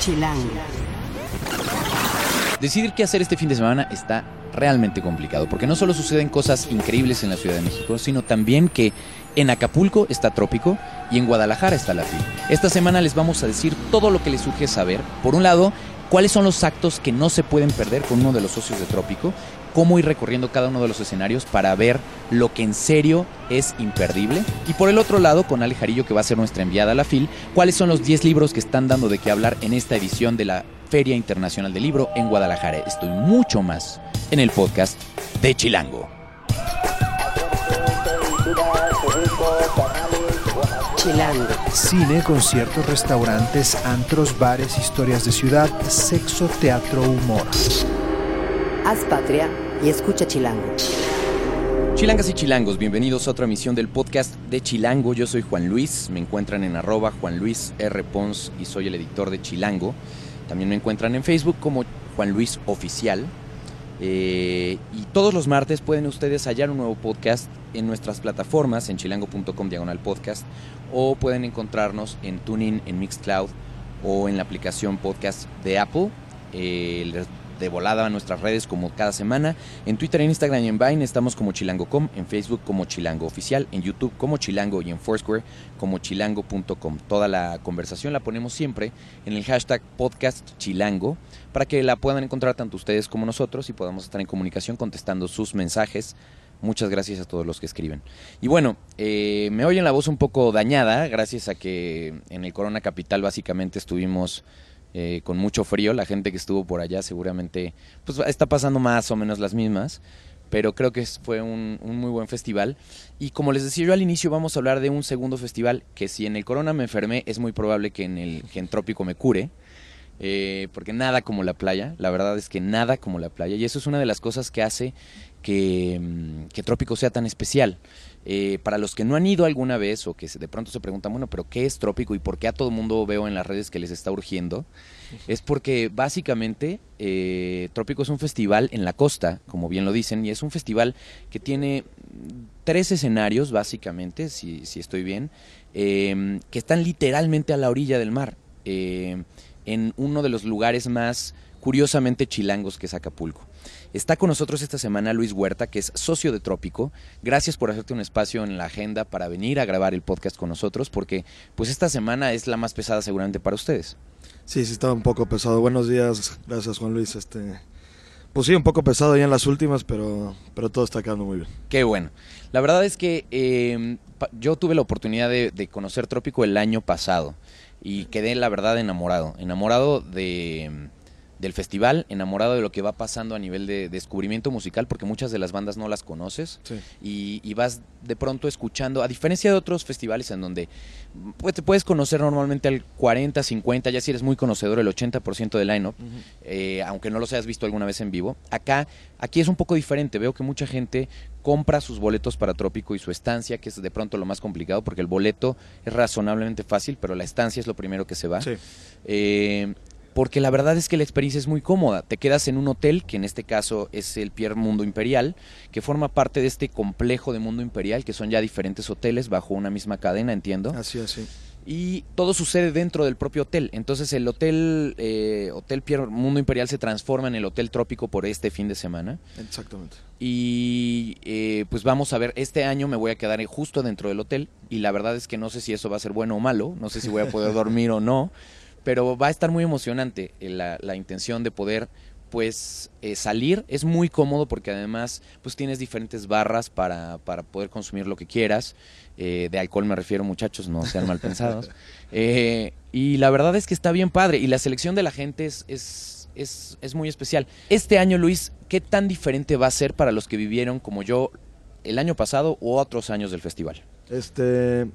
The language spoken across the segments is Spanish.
Chilango. Decidir qué hacer este fin de semana está realmente complicado, porque no solo suceden cosas increíbles en la Ciudad de México, sino también que en Acapulco está Trópico y en Guadalajara está la FIL. Esta semana les vamos a decir todo lo que les surge saber. Por un lado, cuáles son los actos que no se pueden perder con uno de los socios de Trópico, cómo ir recorriendo cada uno de los escenarios para ver lo que en serio es imperdible. Y por el otro lado, con Ale Jarillo, que va a ser nuestra enviada a la FIL, cuáles son los 10 libros que están dando de qué hablar en esta edición de la Feria Internacional del Libro en Guadalajara. Estoy mucho más en el podcast de Chilango. Chilango. Cine, conciertos, restaurantes, antros, bares, historias de ciudad, sexo, teatro, humor. Haz patria y escucha Chilango. Chilangas y chilangos, bienvenidos a otra emisión del podcast de Chilango. Yo soy Juan Luis, me encuentran en arroba Juan Luis R. Pons y soy el editor de Chilango. También me encuentran en Facebook como Juan Luis Oficial. Eh, y todos los martes pueden ustedes hallar un nuevo podcast en nuestras plataformas, en chilango.com diagonal podcast, o pueden encontrarnos en Tuning, en Mixcloud o en la aplicación podcast de Apple. Eh, de volada a nuestras redes como cada semana. En Twitter, en Instagram y en Vine estamos como chilango.com, en Facebook como chilango oficial, en YouTube como chilango y en Foursquare como chilango.com. Toda la conversación la ponemos siempre en el hashtag podcast chilango para que la puedan encontrar tanto ustedes como nosotros y podamos estar en comunicación contestando sus mensajes. Muchas gracias a todos los que escriben. Y bueno, eh, me oyen la voz un poco dañada, gracias a que en el Corona Capital básicamente estuvimos eh, con mucho frío. La gente que estuvo por allá seguramente pues, está pasando más o menos las mismas. Pero creo que fue un, muy buen festival. Y como les decía yo al inicio, vamos a hablar de un segundo festival que si en el Corona me enfermé, es muy probable que en el que en Trópico me cure. Eh, porque nada como la playa, la verdad es que nada como la playa. Y eso es una de las cosas que hace que, mm, que Trópico sea tan especial. Eh, para los que no han ido alguna vez o que de pronto se preguntan, bueno, pero ¿qué es Trópico y por qué a todo el mundo veo en las redes que les está urgiendo? Es porque básicamente eh, Trópico es un festival en la costa, como bien lo dicen, y es un festival que tiene mm, tres escenarios, básicamente, si, si estoy bien, eh, que están literalmente a la orilla del mar, eh, en uno de los lugares más curiosamente chilangos que es Acapulco. Está con nosotros esta semana Luis Huerta, que es socio de Trópico. Gracias por hacerte un espacio en la agenda para venir a grabar el podcast con nosotros, porque pues esta semana es la más pesada seguramente para ustedes. Sí, sí estaba un poco pesado. Buenos días, gracias Juan Luis. Este, pues sí, un poco pesado ya en las últimas, pero, pero todo está quedando muy bien. Qué bueno. La verdad es que eh, yo tuve la oportunidad de, de conocer Trópico el año pasado y quedé, la verdad, enamorado. Enamorado de, del festival, enamorado de lo que va pasando a nivel de descubrimiento musical, porque muchas de las bandas no las conoces Sí. y, y vas de pronto escuchando, a diferencia de otros festivales en donde pues, te puedes conocer normalmente al 40, 50, ya si eres muy conocedor, el 80% del line-up, eh, aunque no los hayas visto alguna vez en vivo. Acá, aquí es un poco diferente. Veo que mucha gente compra sus boletos para Trópico y su estancia, que es de pronto lo más complicado, porque el boleto es razonablemente fácil, pero la estancia es lo primero que se va. Sí. Eh, porque la verdad es que la experiencia es muy cómoda. Te quedas en un hotel, que en este caso es el Pier Mundo Imperial, que forma parte de este complejo de Mundo Imperial, que son ya diferentes hoteles bajo una misma cadena, entiendo Así, así. y todo sucede dentro del propio hotel. Entonces el hotel, eh, hotel Pier Mundo Imperial se transforma en el Hotel Trópico por este fin de semana. Exactamente. Y eh, pues vamos a ver, este año me voy a quedar justo dentro del hotel y la verdad es que no sé si eso va a ser bueno o malo, no sé si voy a poder dormir o no, pero va a estar muy emocionante eh, la, la intención de poder pues eh, salir. Es muy cómodo porque además pues tienes diferentes barras para, para poder consumir lo que quieras. Eh, de alcohol me refiero muchachos no sean mal pensados. Eh, y la verdad es que está bien padre y la selección de la gente es, es, es, es muy especial. Este año Luis qué tan diferente va a ser para los que vivieron como yo el año pasado u otros años del festival Este,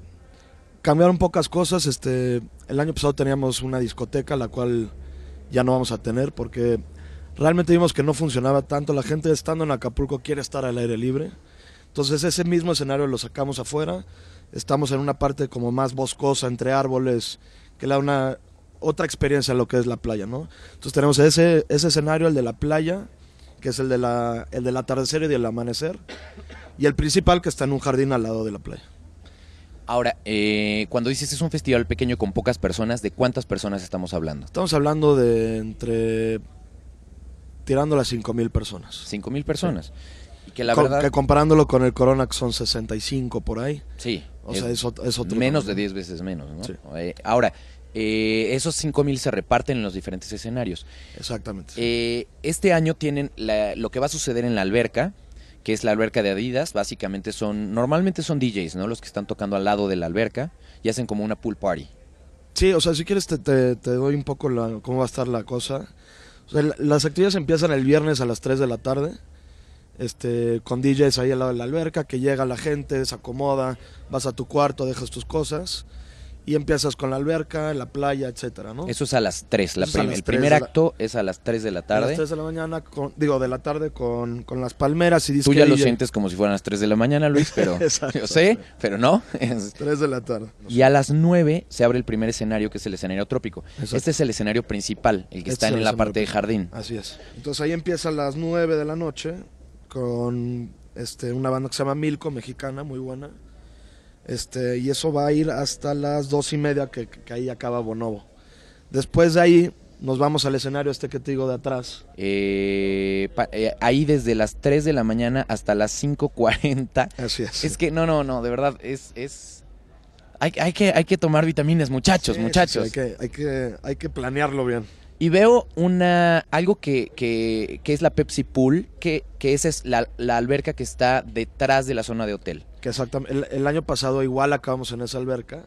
cambiaron pocas cosas. Este, el año pasado teníamos una discoteca, la cual ya no vamos a tener porque realmente vimos que no funcionaba tanto. La gente estando en Acapulco quiere estar al aire libre. Entonces ese mismo escenario lo sacamos afuera. Estamos en una parte como más boscosa, entre árboles, que le da una otra experiencia a lo que es la playa, ¿no? Entonces tenemos ese, ese escenario, el de la playa, que es el, de la, el del atardecer y del amanecer, y el principal que está en un jardín al lado de la playa. Ahora, eh, cuando dices es un festival pequeño con pocas personas, ¿de cuántas personas estamos hablando? Estamos hablando de entre tirando las 5.000 personas. 5.000 personas. Y que la Co- verdad... que comparándolo con el Corona que son 65 por ahí. Sí. O sea, es, es otro menos de tamaño. 10 veces menos, ¿no? Sí. Eh, ahora, eh, esos 5.000 se reparten en los diferentes escenarios. Exactamente. Eh, este año tienen la- lo que va a suceder en la alberca, que es la alberca de Adidas. Básicamente son, normalmente son DJs, ¿no? Los que están tocando al lado de la alberca y hacen como una pool party. Sí, o sea, si quieres te, te- te doy un poco la, cómo va a estar la cosa. Las actividades empiezan el viernes a las 3 de la tarde. Este, con DJs ahí al lado de la alberca, que llega la gente, se acomoda, vas a tu cuarto, dejas tus cosas y empiezas con la alberca, la playa, etcétera, ¿no? Eso es a las 3. La Eso es a prim- las el 3 primer la- acto es a las 3 de la A las tarde. 3 de la mañana, con- digo, de la tarde con, con las palmeras y disque Tú ya lo sientes como si fueran las 3 de la mañana, Luis, pero Exacto. yo sé, pero no. Es- 3 de la tarde. Y a las 9 se abre el primer escenario, que es el escenario trópico. Exacto. Este es el escenario principal, el que Este está es en el la parte de jardín. Así es. Entonces ahí empieza a las 9 de la noche con este una banda que se llama Milko, mexicana, muy buena. Este, y eso va a ir hasta las dos y media que, que ahí acaba Bonobo. Después de ahí nos vamos al escenario este que te digo de atrás. Eh, pa- eh, ahí desde las 3 de la mañana hasta las 5.40. Así es. Es que no, no, no, de verdad, es... es... Hay, hay que, hay que tomar vitaminas, muchachos, Sí, sí, muchachos. sí, hay, que, hay, que, hay que planearlo bien. Y veo una algo que, que, que es la Pepsi Pool, que, que esa es la, la alberca que está detrás de la zona de hotel. Que exactamente, el, el año pasado igual acabamos en esa alberca.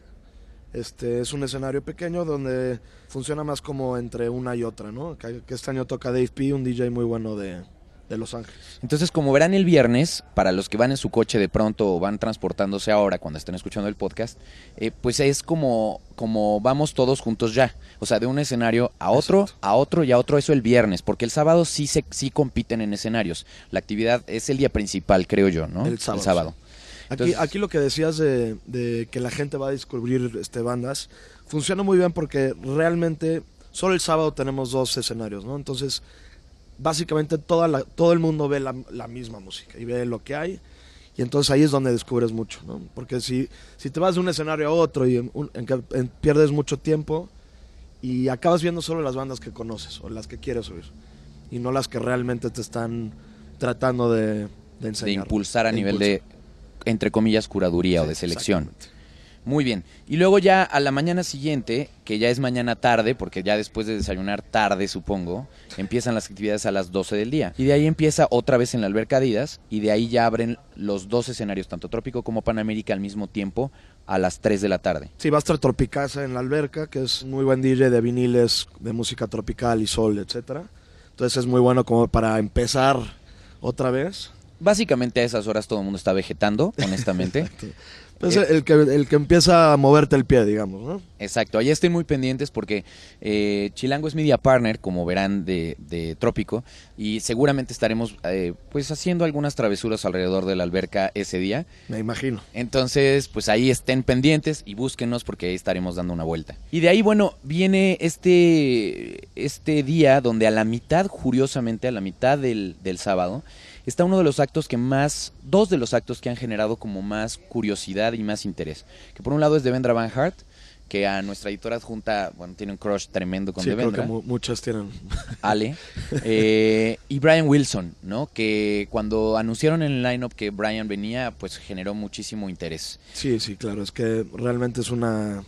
Este es un escenario pequeño donde funciona más como entre una y otra, ¿no? Que, este año toca Dave P, un DJ muy bueno de, de Los Ángeles. Entonces, como verán el viernes, para los que van en su coche de pronto o van transportándose ahora cuando estén escuchando el podcast, eh, pues es como, como vamos todos juntos ya. O sea, de un escenario a otro, Exacto. a otro y a otro, eso el viernes, porque el sábado sí, se, sí compiten en escenarios. La actividad es el día principal, creo yo, ¿no? El sábado, Aquí, Entonces- aquí lo que decías de, de que la gente va a descubrir este, bandas, funciona muy bien porque realmente solo el sábado tenemos dos escenarios, ¿no? Entonces, básicamente toda la- todo el mundo ve la, la misma música y ve lo que hay. Y entonces ahí es donde descubres mucho, ¿no? Porque si, si te vas de un escenario a otro y en, un- en pierdes mucho tiempo y acabas viendo solo las bandas que conoces o las que quieres oír y no las que realmente te están tratando de, de de enseñar. impulsar a De nivel impulsar. de, entre comillas, curaduría o de selección. Muy bien. Y luego ya a la mañana siguiente, que ya es mañana tarde, porque ya después de desayunar tarde, supongo, empiezan las actividades a las 12 del día. Y de ahí empieza otra vez en la alberca Adidas, y de ahí ya abren los dos escenarios, tanto Trópico como Panamérica, al mismo tiempo, a las 3 de la tarde. Sí, va a estar Tropicasa en la alberca, que es muy buen DJ de viniles, de música tropical y sol, etcétera. Entonces es muy bueno como para empezar otra vez. Básicamente a esas horas todo el mundo está vegetando, honestamente. Pues Eh. el, que, el que empieza a moverte el pie, digamos, ¿no? Exacto, ahí estén muy pendientes porque eh, Chilango es media partner, como verán, de, de Trópico y seguramente estaremos eh, pues haciendo algunas travesuras alrededor de la alberca ese día. Me imagino. Entonces, pues ahí estén pendientes y búsquenos porque ahí estaremos dando una vuelta. Y de ahí, bueno, viene este, este día donde a la mitad, curiosamente, a la mitad del, del sábado, está uno de los actos que más, dos de los actos que han generado como más curiosidad y más interés. Que por un lado es Devendra Van Hart, que a nuestra editora adjunta, bueno, tiene un crush tremendo con Sí, creo Devendra. que mu- muchas tienen. Ale, eh, y Brian Wilson, ¿no? Que cuando anunciaron en el lineup que Brian venía, pues generó muchísimo interés. Sí, sí, claro, es que realmente es una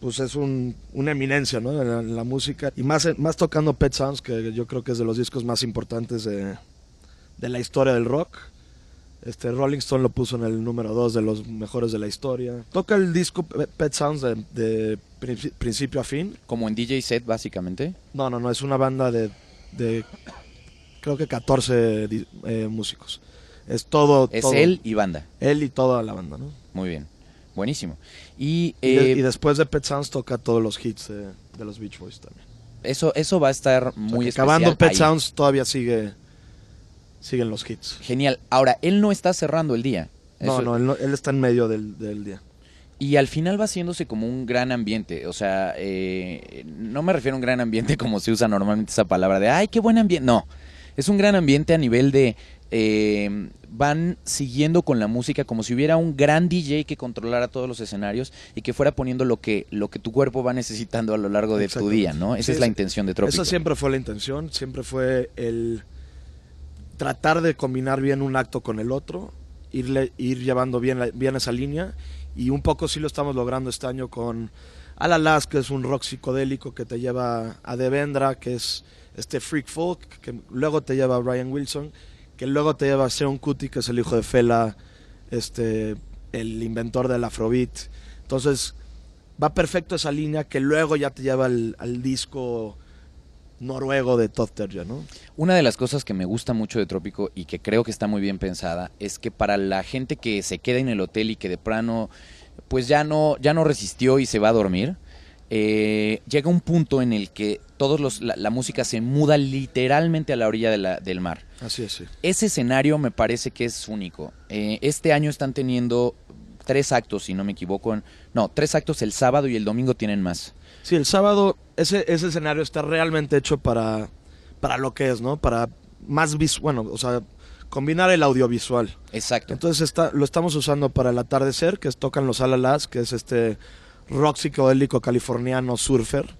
pues es un, una eminencia, ¿no? En la, en la música y más más tocando Pet Sounds que yo creo que es de los discos más importantes de, de la historia del rock. Este Rolling Stone lo puso en el número 2 de los mejores de la historia. Toca el disco Pe- Pet Sounds de, de princi- principio a fin. Como en DJ set, básicamente. No, no, no, es una banda de, de creo que 14 di- eh, músicos. Es todo, Es todo- él y banda. él y toda la banda, ¿no? Muy bien. Buenísimo. Y, Y, de- eh, y después de Pet Sounds toca todos los hits de, de los Beach Boys también. eso, eso va a estar O sea, muy especial. acabando Pet ahí. Sounds todavía sigue siguen los hits. Genial. Ahora, él no está cerrando el día. No, Eso- no él, no, él está en medio del, del día. Y al final va haciéndose como un gran ambiente. O sea, eh, no me refiero a un gran ambiente como se usa normalmente esa palabra de, ay, qué buen ambiente. No, es un gran ambiente a nivel de eh, van siguiendo con la música como si hubiera un gran DJ que controlara todos los escenarios y que fuera poniendo lo que, lo que tu cuerpo va necesitando a lo largo de tu día, ¿no? Esa Sí, es la intención de Trópico. Esa siempre fue la intención, siempre fue el tratar de combinar bien un acto con el otro, irle, ir llevando bien, bien esa línea y un poco sí lo estamos logrando este año con Alalas, que es un rock psicodélico que te lleva a Devendra, que es este freak folk, que luego te lleva a Brian Wilson, que luego te lleva a Sean Kuti, que es el hijo de Fela, este, el inventor del Afrobeat. Entonces, va perfecto esa línea que luego ya te lleva al, al disco noruego de Todd Terje, ¿no? Una de las cosas que me gusta mucho de Trópico y que creo que está muy bien pensada es que para la gente que se queda en el hotel y que de plano pues ya no, ya no resistió y se va a dormir, eh, llega un punto en el que todos los, la, la música se muda literalmente a la orilla de la- del mar. Así es, sí. Ese escenario me parece que es único. Eh, este año están teniendo tres actos, si no me equivoco. en- no, tres actos el sábado y el domingo tienen más. Sí, el sábado ese, ese escenario está realmente hecho para, para lo que es, ¿no? Para más vis bueno, o sea, combinar el audiovisual. Exacto. Entonces está, lo estamos usando para el atardecer, que es, tocan los Alalas, que es este rock psicodélico californiano surfer,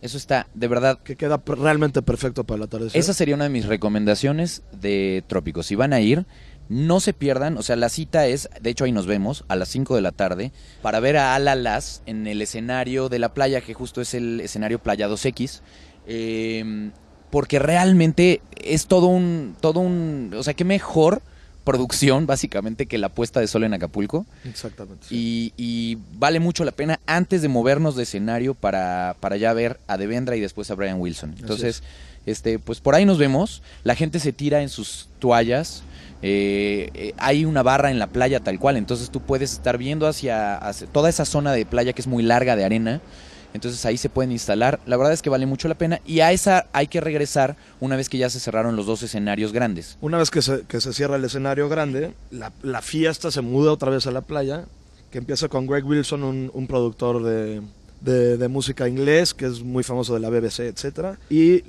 Eso está, de verdad, que queda realmente perfecto para el atardecer. Esa sería una de mis recomendaciones de Trópico. Si van a ir, no se pierdan. O sea, la cita es, de hecho ahí nos vemos, a las 5 de la tarde, para ver a Alalas en el escenario de la playa, que justo es el escenario Playa 2X. eh, porque realmente es todo un, todo un, o sea, qué mejor producción, básicamente, que la puesta de sol en Acapulco. Exactamente. sí. Y, y vale mucho la pena antes de movernos de escenario para, para ya ver a Devendra y después a Brian Wilson. Entonces, este, pues por ahí nos vemos. La gente se tira en sus toallas. Eh, eh, hay una barra en la playa tal cual. Entonces tú puedes estar viendo hacia, toda esa zona de playa que es muy larga de arena. Entonces ahí se pueden instalar. La verdad es que vale mucho la pena. Y a esa hay que regresar una vez que ya se cerraron los dos escenarios grandes. Una vez que se, cierra el escenario grande, la, fiesta se muda otra vez a la playa, que empieza con Greg Wilson, un, productor de, música inglés, que es muy famoso de la BBC, etcétera, y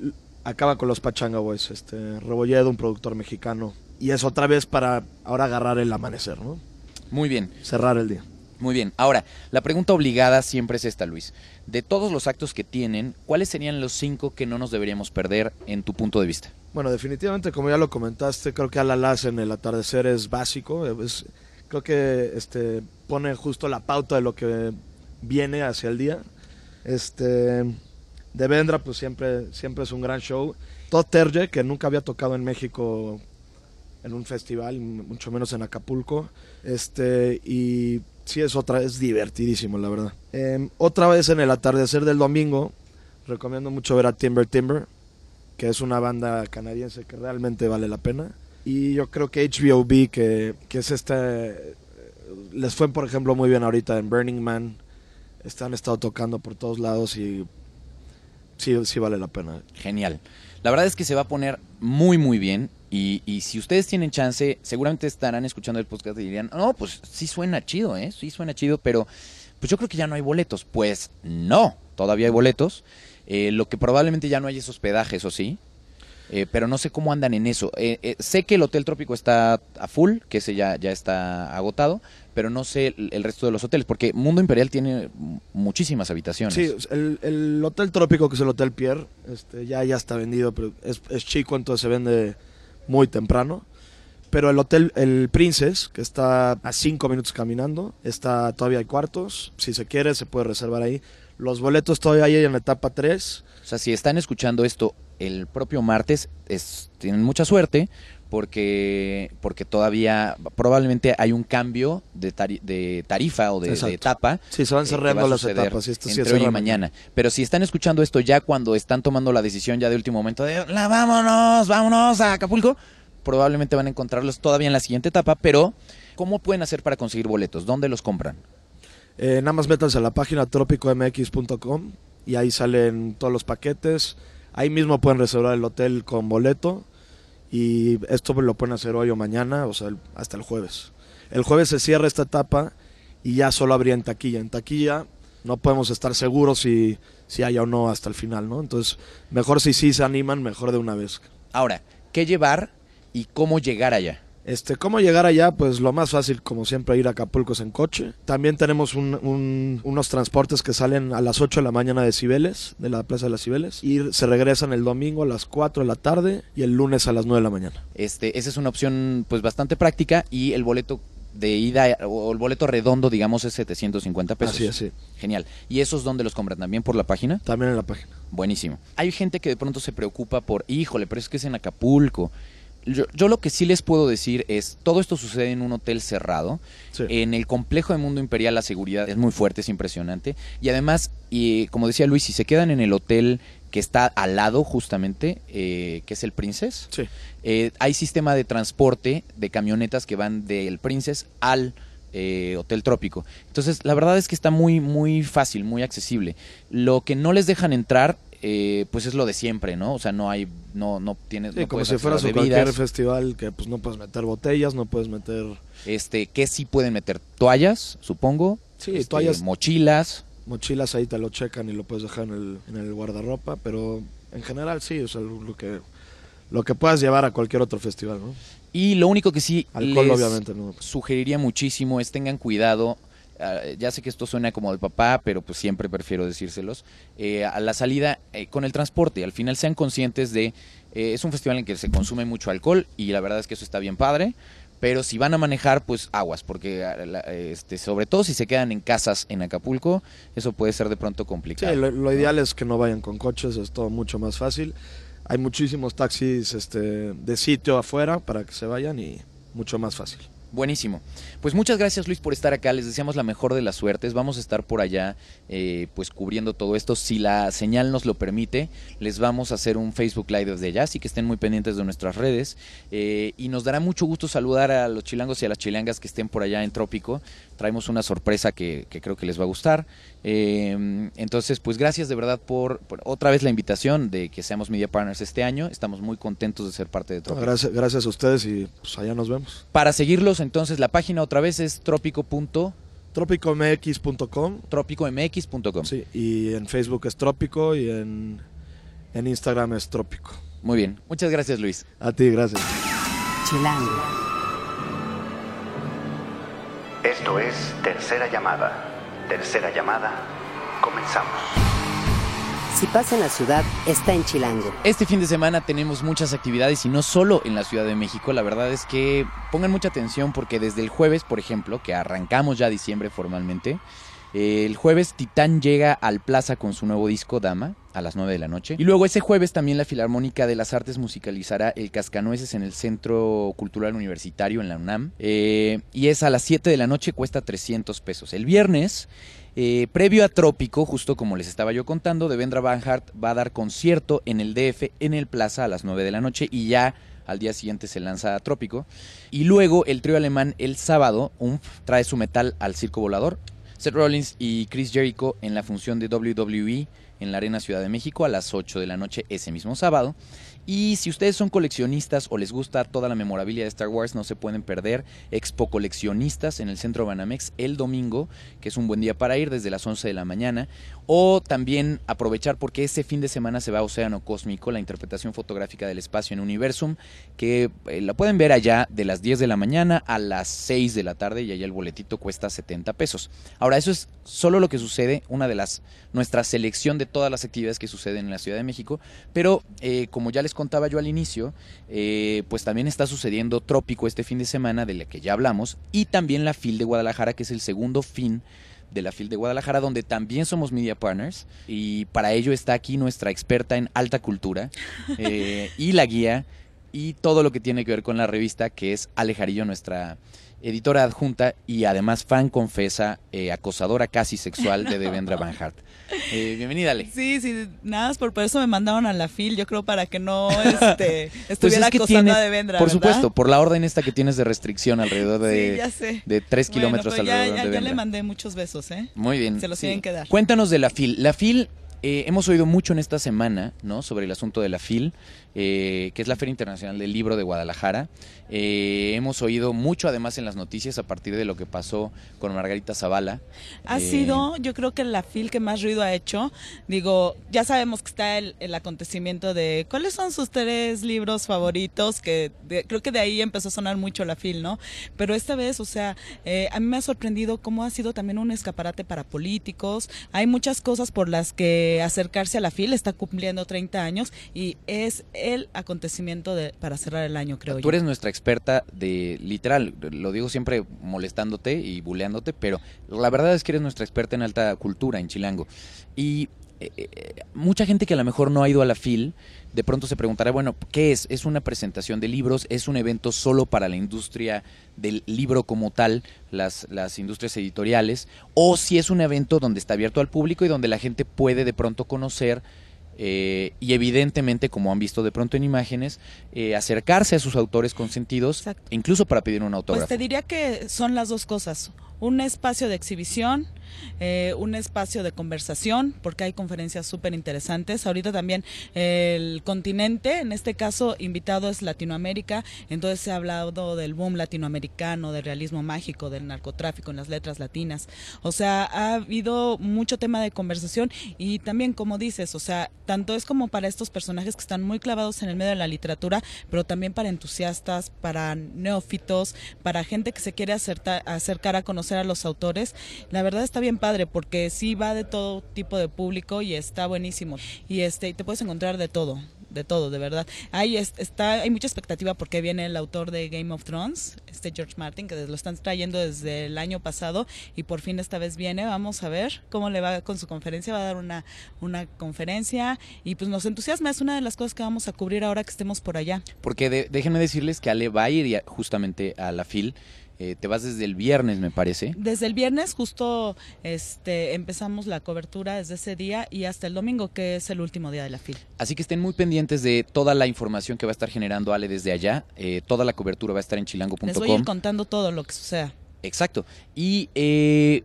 acaba con los Pachanga Boys, este, Rebolledo, un productor mexicano, y es otra vez para ahora agarrar el amanecer, ¿no? Muy bien. Cerrar el día. Muy bien. Ahora, la pregunta obligada siempre es esta, Luis. De todos los actos que tienen, ¿cuáles serían los cinco que no nos deberíamos perder en tu punto de vista? Bueno, definitivamente, como ya lo comentaste, creo que Alalas en el atardecer es básico. es- creo que este, pone justo la pauta de lo que viene hacia el día. Este, Devendra, pues siempre, siempre es un gran show. Todd Terje, que nunca había tocado en México en un festival, mucho menos en Acapulco. Este, y sí es otra, es divertidísimo, la verdad. Em, otra vez en el atardecer del domingo, recomiendo mucho ver a Timber Timber que es una banda canadiense que realmente vale la pena. Y yo creo que HBOB, que, que es este... Les fue, por ejemplo, muy bien ahorita en Burning Man. Están estado tocando por todos lados y sí, sí vale la pena. Genial. La verdad es que se va a poner muy, muy bien. Y, y si ustedes tienen chance, seguramente estarán escuchando el podcast y dirían, no, pues sí suena chido, ¿eh? Sí suena chido, pero pues yo creo que ya no hay boletos. Pues no, todavía hay boletos. Eh, lo que probablemente ya no hay es hospedaje, eso sí. Eh, pero no sé cómo andan en eso. Eh, eh, sé que el Hotel Trópico está a full, que ese ya, ya está agotado, pero no sé el, resto de los hoteles, porque Mundo Imperial tiene muchísimas habitaciones. Sí, el, el Hotel Trópico, que es el Hotel Pierre, este, ya, ya está vendido, pero es, es chico, entonces se vende muy temprano. Pero el Hotel El Princess, que está a cinco minutos caminando, está todavía hay cuartos. Si se quiere, se puede reservar ahí. Los boletos todavía hay en la etapa 3. O sea, si están escuchando esto el propio martes, es, tienen mucha suerte porque, porque todavía probablemente hay un cambio de, tari- de tarifa o de, etapa. Sí, se van eh, cerrando las etapas. Esto sí entre hoy y mañana. Pero si están escuchando esto ya cuando están tomando la decisión ya de último momento de la vámonos, vámonos a Acapulco, probablemente van a encontrarlos todavía en la siguiente etapa, pero ¿cómo pueden hacer para conseguir boletos? ¿Dónde los compran? Eh, nada más métanse a la página tropicomx.com y ahí salen todos los paquetes. Ahí mismo pueden reservar el hotel con boleto y esto lo pueden hacer hoy o mañana, o sea, hasta el jueves. El jueves se cierra esta etapa y ya solo habría en taquilla. En taquilla no podemos estar seguros si, si haya o no hasta el final, ¿no? Entonces, mejor si sí se animan, mejor de una vez. Ahora, ¿qué llevar y cómo llegar allá. Este, ¿Cómo llegar allá? Pues lo más fácil, como siempre, ir a Acapulco es en coche. También tenemos un- un- unos transportes que salen a las 8 de la mañana de Cibeles, de la Plaza de las Cibeles, y se regresan el domingo a las 4 de la tarde y el lunes a las 9 de la mañana. Este, esa es una opción pues bastante práctica y el boleto de ida o el boleto redondo, digamos, es 750 pesos. Así es, sí. Genial. ¿Y esos dónde los compran? ¿También por la página? También en la página. Buenísimo. Hay gente que de pronto se preocupa por, híjole, pero es que es en Acapulco. Yo, yo lo que sí les puedo decir es, todo esto sucede en un hotel cerrado. Sí. En el complejo de Mundo Imperial la seguridad es muy fuerte, es impresionante. Y además, y, como decía Luis, si se quedan en el hotel que está al lado justamente, eh, que es el Princess, Sí. eh, hay sistema de transporte de camionetas que van del Princess al eh, Hotel Trópico. Entonces, la verdad es que está muy, muy fácil, muy accesible. Lo que no les dejan entrar, eh, pues es lo de siempre, ¿no? O sea, no hay, no, no tienes, Sí, no como si fueras a cualquier festival que pues no puedes meter botellas, no puedes meter... Este, que sí pueden meter toallas, supongo. Sí, este, toallas. mochilas. Mochilas ahí te lo checan y lo puedes dejar en el, en el guardarropa, pero en general sí, o sea, lo que, lo que puedas llevar a cualquier otro festival, ¿no? Y lo único que sí Alcohol les obviamente no. sugeriría muchísimo es tengan cuidado. Ah, ya sé que esto suena como de papá, pero pues siempre prefiero decírselos. eh, a la salida eh, con el transporte, al final sean conscientes de. eh, es un festival en que se consume mucho alcohol y la verdad es que eso está bien padre. Pero si van a manejar, pues aguas, porque ah, este, sobre todo si se quedan en casas en Acapulco, eso puede ser de pronto Sí, complicado. lo, lo ideal es que no vayan con coches, es todo mucho más fácil. Hay muchísimos taxis este, de sitio afuera para que se vayan y mucho más fácil. Buenísimo. Pues muchas gracias Luis por estar acá. Les deseamos la mejor de las suertes. Vamos a estar por allá eh, pues cubriendo todo esto. Si la señal nos lo permite, les vamos a hacer un Facebook Live desde allá, así que estén muy pendientes de nuestras redes. Eh, y nos dará mucho gusto saludar a los chilangos y a las chilangas que estén por allá en Trópico. Traemos una sorpresa que, que creo que les va a gustar. Eh, entonces, pues gracias de verdad por, por otra vez la invitación de que seamos Media Partners este año. Estamos muy contentos de ser parte de Trópico. Gracias, gracias a ustedes y pues allá nos vemos. Para seguirlos, entonces, la página otra vez es trópico.com. Tropicomx.com trópicomx.com. sí, y en Facebook es Trópico y en, en Instagram es Trópico. Muy bien. Muchas gracias, Luis. A ti, gracias. Chilango. Esto es Tercera Llamada. Tercera Llamada, comenzamos. Si pasa en la ciudad, está en Chilango. Este fin de semana tenemos muchas actividades y no solo en la Ciudad de México. La verdad es que pongan mucha atención porque desde el jueves, por ejemplo, que arrancamos ya diciembre formalmente, eh, el jueves Titán llega al Plaza con su nuevo disco Dama a las 9 de la noche. Y luego ese jueves también la Filarmónica de las Artes musicalizará el Cascanueces en el Centro Cultural Universitario en la UNAM. Eh, y es a las 7 de la noche, cuesta 300 pesos. El viernes eh, previo a Trópico, justo como les estaba yo contando, Devendra Banhart va a dar concierto en el DF, en el Plaza, a las 9 de la noche y ya al día siguiente se lanza a Trópico. Y luego el trío alemán el sábado, trae su metal al Circo Volador. Seth Rollins y Chris Jericho en la función de WWE en la Arena Ciudad de México a las 8 de la noche ese mismo sábado. Y si ustedes son coleccionistas o les gusta toda la memorabilia de Star Wars, no se pueden perder Expo Coleccionistas en el Centro Banamex el domingo, que es un buen día para ir desde las 11 de la mañana. O también aprovechar porque ese fin de semana se va a Océano Cósmico, la interpretación fotográfica del espacio en Universum, que eh, la pueden ver allá de las 10 de la mañana a las 6 de la tarde y allá el boletito cuesta 70 pesos. Ahora, eso es solo lo que sucede, una de las, nuestra selección de todas las actividades que suceden en la Ciudad de México, pero eh, como ya les contaba yo al inicio, eh, pues también está sucediendo Trópico este fin de semana, de la que ya hablamos, y también la FIL de Guadalajara, que es el segundo fin de la FIL de Guadalajara, donde también somos media partners, y para ello está aquí nuestra experta en alta cultura eh, y la guía y todo lo que tiene que ver con la revista, que es Alejarillo, nuestra editora adjunta y además fan confesa, eh, acosadora casi sexual de Devendra Banhart. Eh, bienvenida, Ale. Sí, sí, nada más por, eso me mandaron a la FIL, yo creo para que no este, Pues estuviera es que acosando tienes- a Devendra, por ¿verdad? supuesto, por la orden esta que tienes de restricción alrededor de, sí, ya sé. de tres Bueno, kilómetros pero alrededor ya, de ya le mandé muchos besos, ¿eh? Muy bien. Se los tienen que dar. Cuéntanos de la FIL. La FIL eh, hemos oído mucho en esta semana, ¿no? Sobre el asunto de la FIL, eh, que es la Feria Internacional del Libro de Guadalajara. Eh, hemos oído mucho además en las noticias a partir de lo que pasó con Margarita Zavala. Ha Eh, sido, yo creo que la FIL que más ruido ha hecho. Digo, ya sabemos que está el, el acontecimiento de cuáles son sus tres libros favoritos, que de- creo que de ahí empezó a sonar mucho la FIL, ¿no? Pero esta vez, o sea, eh, a mí me ha sorprendido cómo ha sido también un escaparate para políticos. Hay muchas cosas por las que acercarse a la FIL, está cumpliendo 30 años y es el acontecimiento de, para cerrar el año, creo Tú yo. eres nuestra experta de literal, lo digo siempre molestándote y buleándote, pero la verdad es que eres nuestra experta en alta cultura en Chilango. Y eh, eh, mucha gente que a lo mejor no ha ido a la FIL, de pronto se preguntará, bueno, ¿qué es? ¿Es una presentación de libros? ¿Es un evento solo para la industria del libro como tal, las, las industrias editoriales? ¿O si es un evento donde está abierto al público y donde la gente puede de pronto conocer eh, y evidentemente, como han visto de pronto en imágenes, eh, acercarse a sus autores consentidos, Exacto. incluso para pedir un autógrafo. Pues te diría que son las dos cosas. Un espacio de exhibición, eh, un espacio de conversación, porque hay conferencias súper interesantes. Ahorita también el continente, en este caso invitado es Latinoamérica, entonces se ha hablado del boom latinoamericano, del realismo mágico, del narcotráfico en las letras latinas. O sea, ha habido mucho tema de conversación y también, como dices, o sea, tanto es como para estos personajes que están muy clavados en el medio de la literatura, pero también para entusiastas, para neófitos, para gente que se quiere acerta- acercar a conocer a los autores. La verdad está bien padre porque sí va de todo tipo de público y está buenísimo. Y este, te puedes encontrar de todo de todo, de verdad. Hay, es- está, hay mucha expectativa porque viene el autor de Game of Thrones, este George Martin, que lo están trayendo desde el año pasado y por fin esta vez viene. Vamos a ver cómo le va con su conferencia. Va a dar una, una conferencia y pues nos entusiasma. Es una de las cosas que vamos a cubrir ahora que estemos por allá. Porque de- déjenme decirles que Ale va a ir justamente a la FIL. Eh, te vas desde el viernes, me parece. Desde el viernes justo este, empezamos la cobertura desde ese día y hasta el domingo, que es el último día de la fila. Así que estén muy pendientes de toda la información que va a estar generando Ale desde allá. Eh, toda la cobertura va a estar en Les voy a ir chilango.com. contando todo lo que suceda. Exacto. Y eh,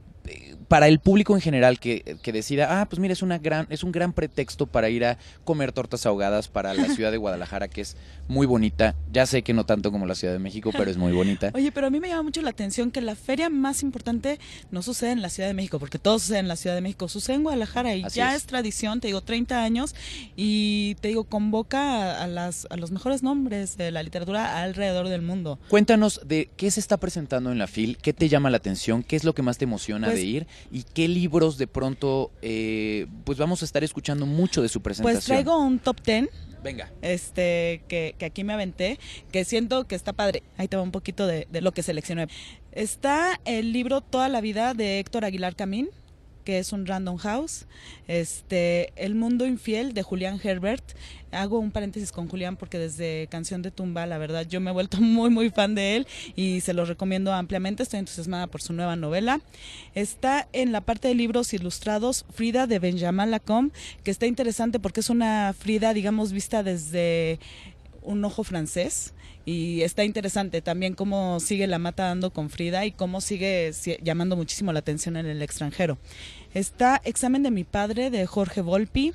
para el público en general que, que decida, ah, pues mira, es, una gran, es un gran pretexto para ir a comer tortas ahogadas para la ciudad de Guadalajara, que es muy bonita. Ya sé que no tanto como la Ciudad de México, pero es muy bonita. Oye, pero a mí me llama mucho la atención que la feria más importante no sucede en la Ciudad de México, porque todo sucede en la Ciudad de México, sucede en Guadalajara y Así ya es. es. tradición, te digo, 30 años y te digo, convoca a, a las, a los mejores nombres de la literatura alrededor del mundo. Cuéntanos de qué se está presentando en la FIL, qué te llama la atención, qué es lo que más te emociona Pues- de ir y qué libros de pronto, eh, pues vamos a estar escuchando mucho de su presentación. Pues traigo un top 10 Venga. este que, que aquí me aventé, que siento que está padre. Ahí te va un poquito de, de lo que seleccioné. Está el libro Toda la vida de Héctor Aguilar Camín, que es un Random House. Este, El mundo infiel de Julián Herbert. Hago un paréntesis con Julián porque desde Canción de Tumba, la verdad, yo me he vuelto muy, muy fan de él y se lo recomiendo ampliamente. Estoy entusiasmada por su nueva novela. Está en la parte de libros ilustrados Frida de Benjamin Lacombe, que está interesante porque es una Frida, digamos, vista desde un ojo francés y está interesante también cómo sigue la mata dando con Frida y cómo sigue si- llamando muchísimo la atención en el extranjero. Está Examen de mi padre de Jorge Volpi.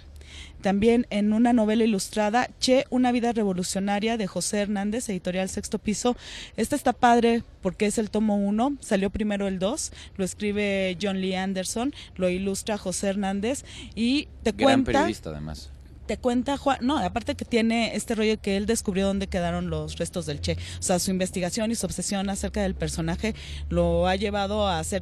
También en una novela ilustrada, Che, una vida revolucionaria de José Hernández, editorial Sexto Piso. Esta está padre porque es el tomo 1, salió primero el 2, lo escribe John Lee Anderson, lo ilustra José Hernández y te Gran cuenta periodista además. Te cuenta Juan, no, aparte que tiene este rollo que él descubrió dónde quedaron los restos del Che. O sea, su investigación y su obsesión acerca del personaje lo ha llevado a hacer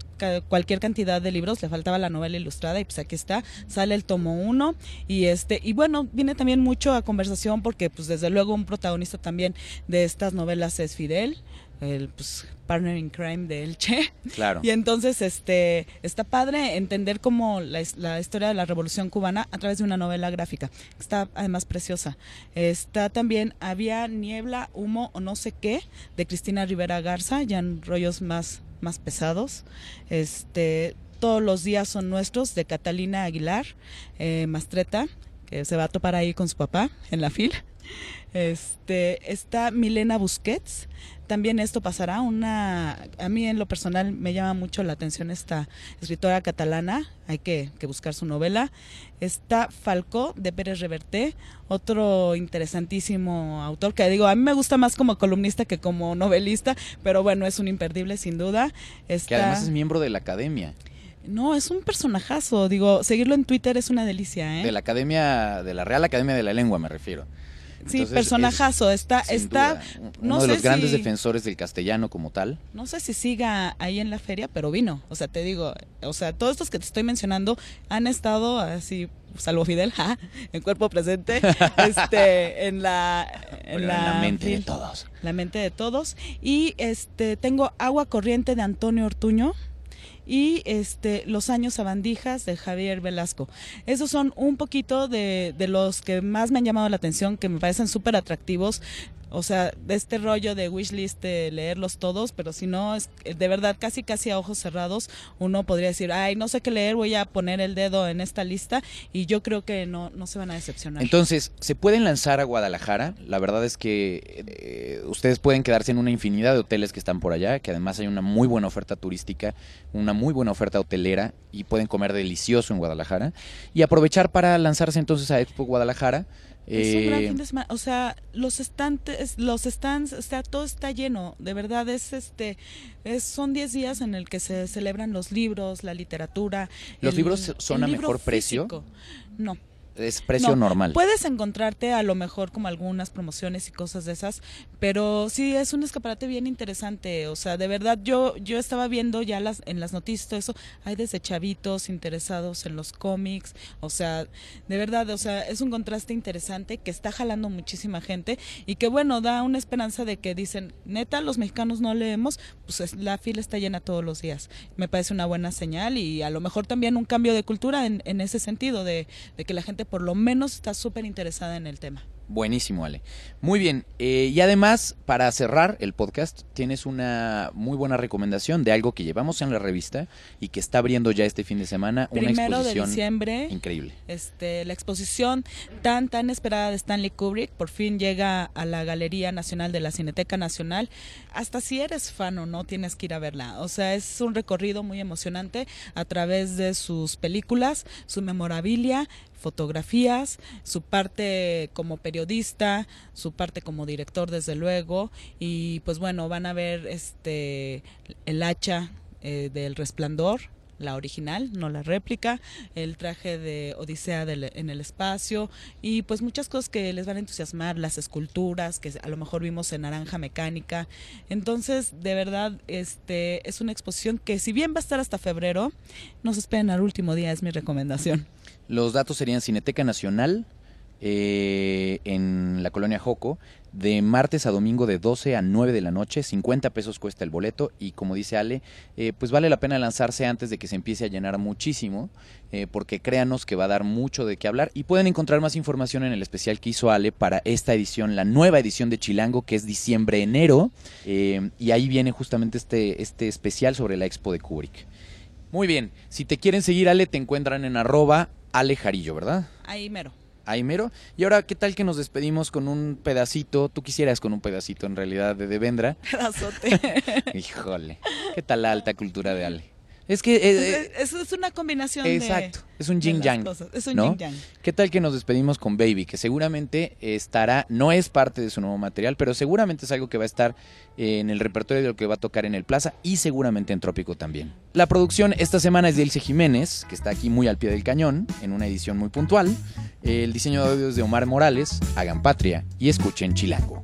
cualquier cantidad de libros. Le faltaba la novela ilustrada y pues aquí está, sale el tomo uno y este y bueno viene también mucho a conversación porque pues desde luego un protagonista también de estas novelas es Fidel, el pues partner in crime del Che. Claro. Y entonces, este, está padre entender como la, la historia de la Revolución Cubana a través de una novela gráfica. Está además preciosa. Está también Había niebla, humo o no sé qué de Cristina Rivera Garza, ya en rollos más, más pesados. Este, todos los días son nuestros de Catalina Aguilar, eh, Mastreta, que se va a topar ahí con su papá en la fila. Este, está Milena Busquets. También esto pasará. Una, a mí en lo personal me llama mucho la atención esta escritora catalana. Hay que, que buscar su novela. Está Falcó de Pérez Reverté, otro interesantísimo autor que digo, a mí me gusta más como columnista que como novelista, pero bueno, es un imperdible sin duda. Está... Que además es miembro de la academia. No, es un personajazo. Digo, seguirlo en Twitter es una delicia, ¿eh? De la academia, de la Real Academia de la Lengua, me refiero. Sí, Entonces, personajazo. es, está, está. duda, no uno de los grandes si- defensores del castellano como tal. No sé si siga ahí en la feria, pero vino. O sea, te digo, o sea, todos estos que te estoy mencionando han estado así, salvo Fidel, ja, en cuerpo presente, este, en la, en la, mente de todos. La mente de todos. Y este, tengo Agua Corriente de Antonio Ortuño. Y este, Los años sabandijas de Javier Velasco. Esos son un poquito de, de los que más me han llamado la atención, que me parecen súper atractivos. O sea, de este rollo de wishlist de leerlos todos, pero si no, es de verdad casi casi a ojos cerrados, uno podría decir, ay, no sé qué leer, voy a poner el dedo en esta lista y yo creo que no, no se van a decepcionar. Entonces, se pueden lanzar a Guadalajara. La verdad es que eh, ustedes pueden quedarse en una infinidad de hoteles que están por allá, que además hay una muy buena oferta turística, una muy buena oferta hotelera y pueden comer delicioso en Guadalajara. Y aprovechar para lanzarse entonces a Expo Guadalajara. Es un gran Eh, fin de semana. O sea, los estantes, los stands, o sea, todo está lleno. De verdad, es este, es, son 10 días en el que se celebran los libros, la literatura. ¿Los el- libros son el a libro mejor precio? físico. No. Es precio No, normal. Puedes encontrarte a lo mejor como algunas promociones y cosas de esas, pero sí es un escaparate bien interesante. O sea, de verdad, yo, yo estaba viendo ya las, en las noticias todo eso, hay desde chavitos interesados en los cómics. O sea, de verdad, o sea, es un contraste interesante que está jalando muchísima gente y que bueno, da una esperanza de que dicen, neta, los mexicanos no leemos, pues es- la fila está llena todos los días. Me parece una buena señal y a lo mejor también un cambio de cultura en, en ese sentido, de, de que la gente por lo menos está súper interesada en el tema. Buenísimo, Ale. Muy bien. eh, y además, para cerrar el podcast, tienes una muy buena recomendación de algo que llevamos en la revista y que está abriendo ya este fin de semana. una Primero de exposición diciembre, increíble. este, la exposición tan tan esperada de Stanley Kubrick por fin llega a la Galería Nacional de la Cineteca Nacional. Hasta si eres fan o no, tienes que ir a verla. O sea, es un recorrido muy emocionante a través de sus películas, su memorabilia, fotografías, su parte como periodista, su parte como director desde luego y pues bueno, van a ver este el hacha eh, del resplandor la original, no la réplica, el traje de Odisea del- en el espacio y pues muchas cosas que les van a entusiasmar, las esculturas que a lo mejor vimos en Naranja Mecánica. Entonces, de verdad, este es una exposición que si bien va a estar hasta febrero, no se esperen al último día, es mi recomendación. Los datos serían Cineteca Nacional eh, en la colonia Joco, de martes a domingo de 12 a 9 de la noche, 50 pesos cuesta el boleto y como dice Ale, eh, pues vale la pena lanzarse antes de que se empiece a llenar muchísimo, eh, porque créanos que va a dar mucho de qué hablar y pueden encontrar más información en el especial que hizo Ale para esta edición, la nueva edición de Chilango, que es diciembre-enero, eh, y ahí viene justamente este, este especial sobre la expo de Kubrick. Muy bien, si te quieren seguir Ale, te encuentran en arroba Ale Jarillo, ¿verdad? Ahí mero. Ahí mero. Y ahora, ¿qué tal que nos despedimos con un pedacito? Tú quisieras con un pedacito en realidad de Devendra. Pedazote. Híjole, ¿qué tal la alta cultura de Ale? Es que... eh, eh, es, es una combinación exacto, de... es un yin yang. cosas. Es un ¿no? yin yang. ¿Qué tal que nos despedimos con Baby? Que seguramente estará, no es parte de su nuevo material, pero seguramente es algo que va a estar eh, en el repertorio de lo que va a tocar en el Plaza y seguramente en Trópico también. La producción esta semana es de Ilse Jiménez, que está aquí muy al pie del cañón, en una edición muy puntual. El diseño de audio es de Omar Morales. Hagan patria y escuchen Chilango.